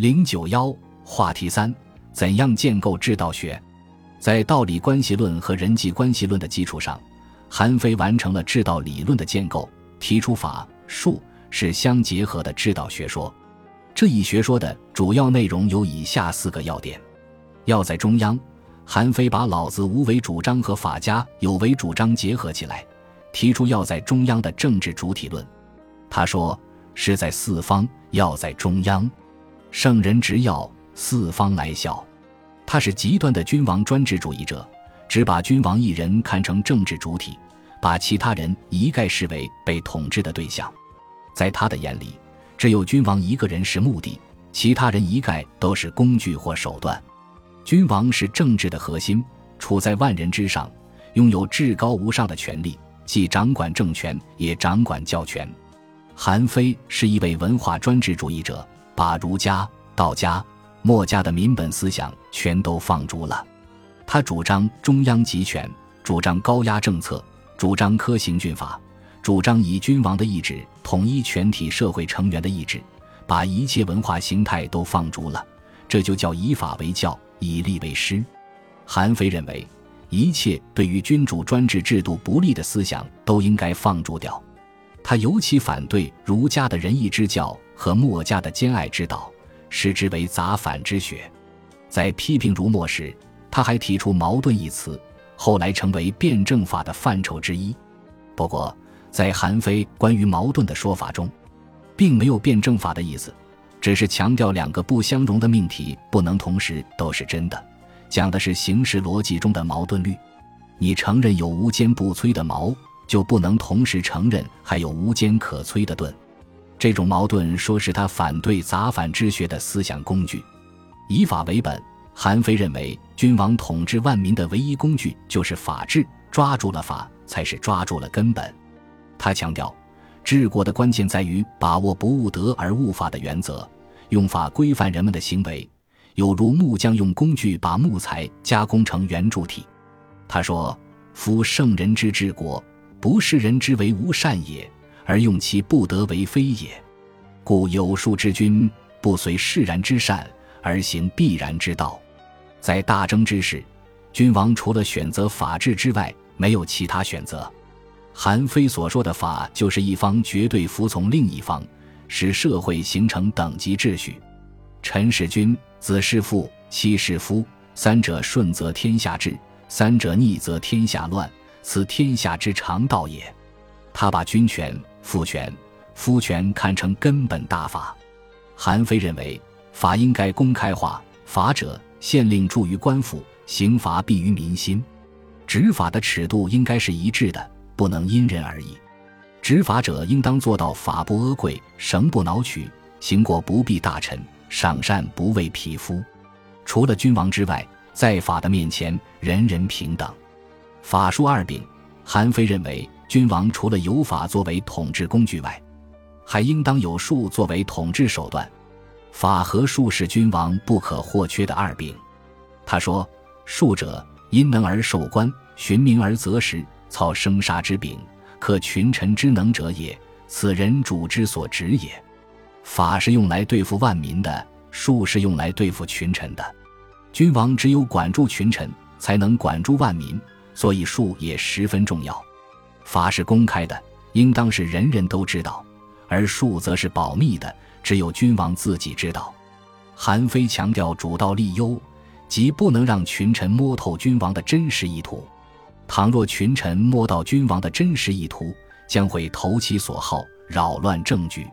零九幺话题三：怎样建构治道学？在道理关系论和人际关系论的基础上，韩非完成了治道理论的建构，提出法术是相结合的治道学说。这一学说的主要内容有以下四个要点：要在中央，韩非把老子无为主张和法家有为主张结合起来，提出要在中央的政治主体论。他说：“是在四方，要在中央。”圣人执要，四方来效。他是极端的君王专制主义者，只把君王一人看成政治主体，把其他人一概视为被统治的对象。在他的眼里，只有君王一个人是目的，其他人一概都是工具或手段。君王是政治的核心，处在万人之上，拥有至高无上的权力，既掌管政权，也掌管教权。韩非是一位文化专制主义者。把儒家、道家、墨家的民本思想全都放逐了。他主张中央集权，主张高压政策，主张科行军法，主张以君王的意志统一全体社会成员的意志，把一切文化形态都放逐了。这就叫以法为教，以吏为师。韩非认为，一切对于君主专制制度不利的思想都应该放逐掉。他尤其反对儒家的仁义之教。和墨家的兼爱之道，视之为杂反之学。在批评儒墨时，他还提出“矛盾”一词，后来成为辩证法的范畴之一。不过，在韩非关于矛盾的说法中，并没有辩证法的意思，只是强调两个不相容的命题不能同时都是真的，讲的是形式逻辑中的矛盾律。你承认有无坚不摧的矛，就不能同时承认还有无坚可摧的盾。这种矛盾，说是他反对杂反之学的思想工具。以法为本，韩非认为，君王统治万民的唯一工具就是法治，抓住了法，才是抓住了根本。他强调，治国的关键在于把握不务德而务法的原则，用法规范人们的行为，有如木匠用工具把木材加工成圆柱体。他说：“夫圣人之治国，不是人之为无善也。”而用其不得为非也，故有术之君不随释然之善而行必然之道。在大争之时，君王除了选择法治之外，没有其他选择。韩非所说的法，就是一方绝对服从另一方，使社会形成等级秩序。臣是君，子是父，妻是夫，三者顺则天下治，三者逆则天下乱，此天下之常道也。他把君权。父权、夫权看成根本大法，韩非认为法应该公开化，法者县令助于官府，刑罚必于民心，执法的尺度应该是一致的，不能因人而异。执法者应当做到法不阿贵，绳不挠曲，行过不避大臣，赏善不畏匹夫。除了君王之外，在法的面前人人平等。法术二柄，韩非认为。君王除了有法作为统治工具外，还应当有术作为统治手段。法和术是君王不可或缺的二柄。他说：“术者，因能而受官，循名而择时，操生杀之柄，克群臣之能者也。此人主之所执也。法是用来对付万民的，术是用来对付群臣的。君王只有管住群臣，才能管住万民，所以术也十分重要。”法是公开的，应当是人人都知道；而术则是保密的，只有君王自己知道。韩非强调主道立优，即不能让群臣摸透君王的真实意图。倘若群臣摸到君王的真实意图，将会投其所好，扰乱政局。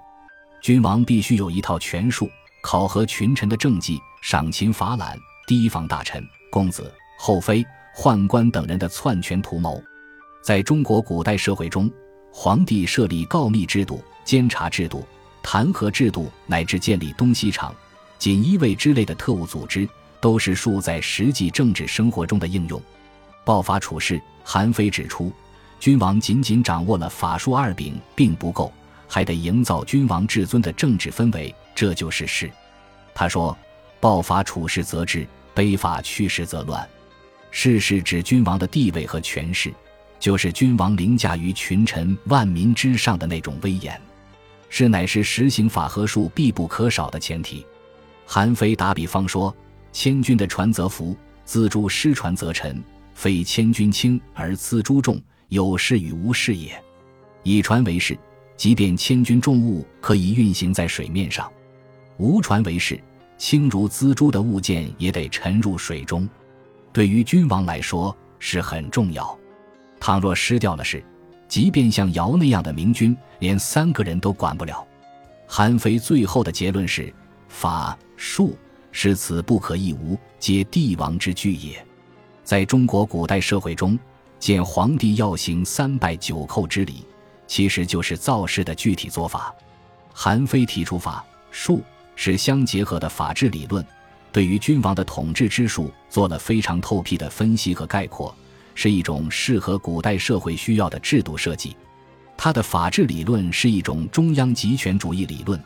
君王必须有一套权术，考核群臣的政绩，赏勤罚懒，提防大臣、公子、后妃、宦官等人的篡权图谋。在中国古代社会中，皇帝设立告密制度、监察制度、弹劾制度，乃至建立东西厂、锦衣卫之类的特务组织，都是术在实际政治生活中的应用。报法处事，韩非指出，君王仅仅掌握了法术二柄并不够，还得营造君王至尊的政治氛围，这就是事。他说：“报法处事则治，卑法驱使则乱。”事是指君王的地位和权势。就是君王凌驾于群臣万民之上的那种威严，是乃是实行法和术必不可少的前提。韩非打比方说：“千钧的船则浮，锱铢失船则沉。非千钧轻而锱铢重，有事与无事也。以船为事，即便千钧重物可以运行在水面上；无船为事，轻如锱铢的物件也得沉入水中。对于君王来说是很重要。倘若失掉了事，即便像尧那样的明君，连三个人都管不了。”韩非最后的结论是：法术是此不可一无，皆帝王之具也。在中国古代社会中，见皇帝要行三拜九叩之礼，其实就是造势的具体做法。韩非提出法术是相结合的法治理论，对于君王的统治之术做了非常透辟的分析和概括，是一种适合古代社会需要的制度设计。它的法治理论是一种中央集权主义理论，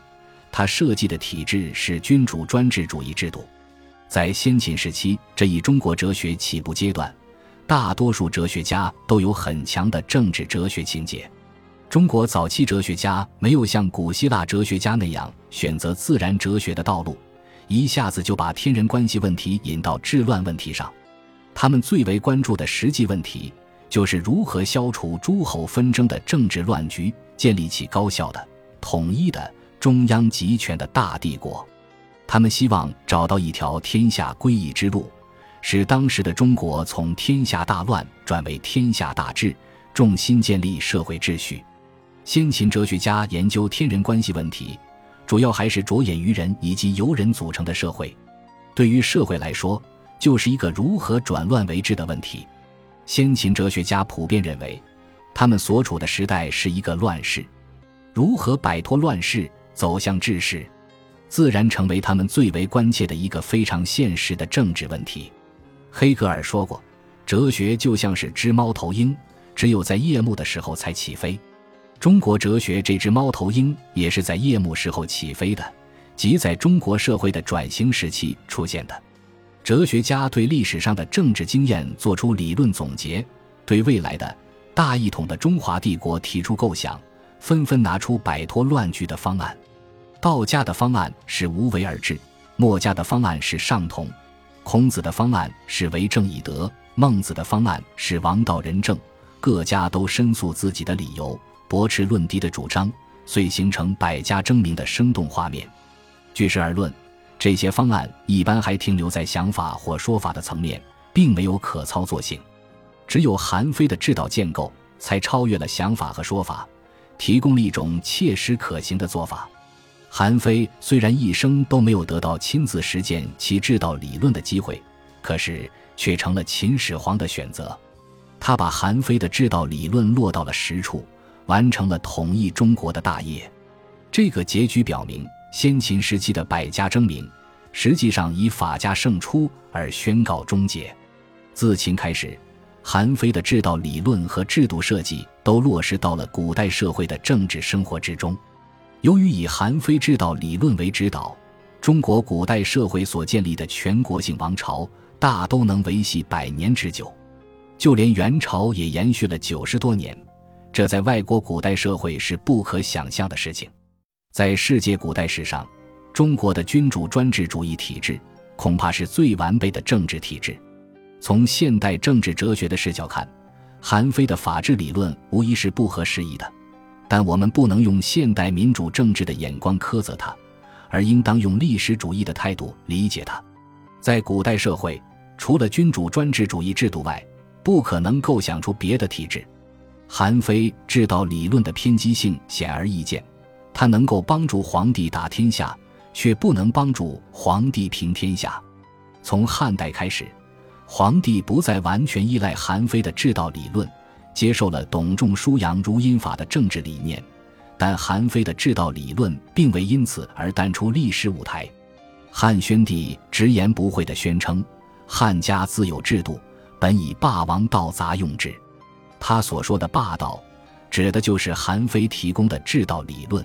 它设计的体制是君主专制主义制度。在先秦时期这一中国哲学起步阶段，大多数哲学家都有很强的政治哲学情节。中国早期哲学家没有像古希腊哲学家那样选择自然哲学的道路，一下子就把天人关系问题引到治乱问题上。他们最为关注的实际问题。就是如何消除诸侯纷争的政治乱局，建立起高效的、统一的中央集权的大帝国。他们希望找到一条天下归一之路，使当时的中国从天下大乱转为天下大治，重新建立社会秩序。先秦哲学家研究天人关系问题，主要还是着眼于人以及由人组成的社会。对于社会来说，就是一个如何转乱为治的问题。先秦哲学家普遍认为，他们所处的时代是一个乱世，如何摆脱乱世，走向治世，自然成为他们最为关切的一个非常现实的政治问题。黑格尔说过：“哲学就像是只猫头鹰，只有在夜幕的时候才起飞。”中国哲学这只猫头鹰也是在夜幕时候起飞的，即在中国社会的转型时期出现的。哲学家对历史上的政治经验做出理论总结，对未来的大一统的中华帝国提出构想，纷纷拿出摆脱乱局的方案。道家的方案是无为而治，墨家的方案是尚同，孔子的方案是为政以德，孟子的方案是王道仁政。各家都申诉自己的理由，驳斥论敌的主张，遂形成百家争鸣的生动画面。据实而论。这些方案一般还停留在想法或说法的层面，并没有可操作性。只有韩非的制导建构，才超越了想法和说法，提供了一种切实可行的做法。韩非虽然一生都没有得到亲自实践其制导理论的机会，可是却成了秦始皇的选择。他把韩非的制导理论落到了实处，完成了统一中国的大业。这个结局表明。先秦时期的百家争鸣，实际上以法家胜出而宣告终结。自秦开始，韩非的治道理论和制度设计都落实到了古代社会的政治生活之中。由于以韩非治道理论为指导，中国古代社会所建立的全国性王朝大都能维系百年之久，就连元朝也延续了九十多年，这在外国古代社会是不可想象的事情。在世界古代史上，中国的君主专制主义体制恐怕是最完备的政治体制。从现代政治哲学的视角看，韩非的法治理论无疑是不合时宜的。但我们不能用现代民主政治的眼光苛责他，而应当用历史主义的态度理解他。在古代社会，除了君主专制主义制度外，不可能构想出别的体制。韩非制导理论的偏激性显而易见。他能够帮助皇帝打天下，却不能帮助皇帝平天下。从汉代开始，皇帝不再完全依赖韩非的治道理论，接受了董仲舒杨儒阴法的政治理念。但韩非的治道理论并未因此而淡出历史舞台。汉宣帝直言不讳地宣称：“汉家自有制度，本以霸王道杂用之。”他所说的霸道，指的就是韩非提供的治道理论。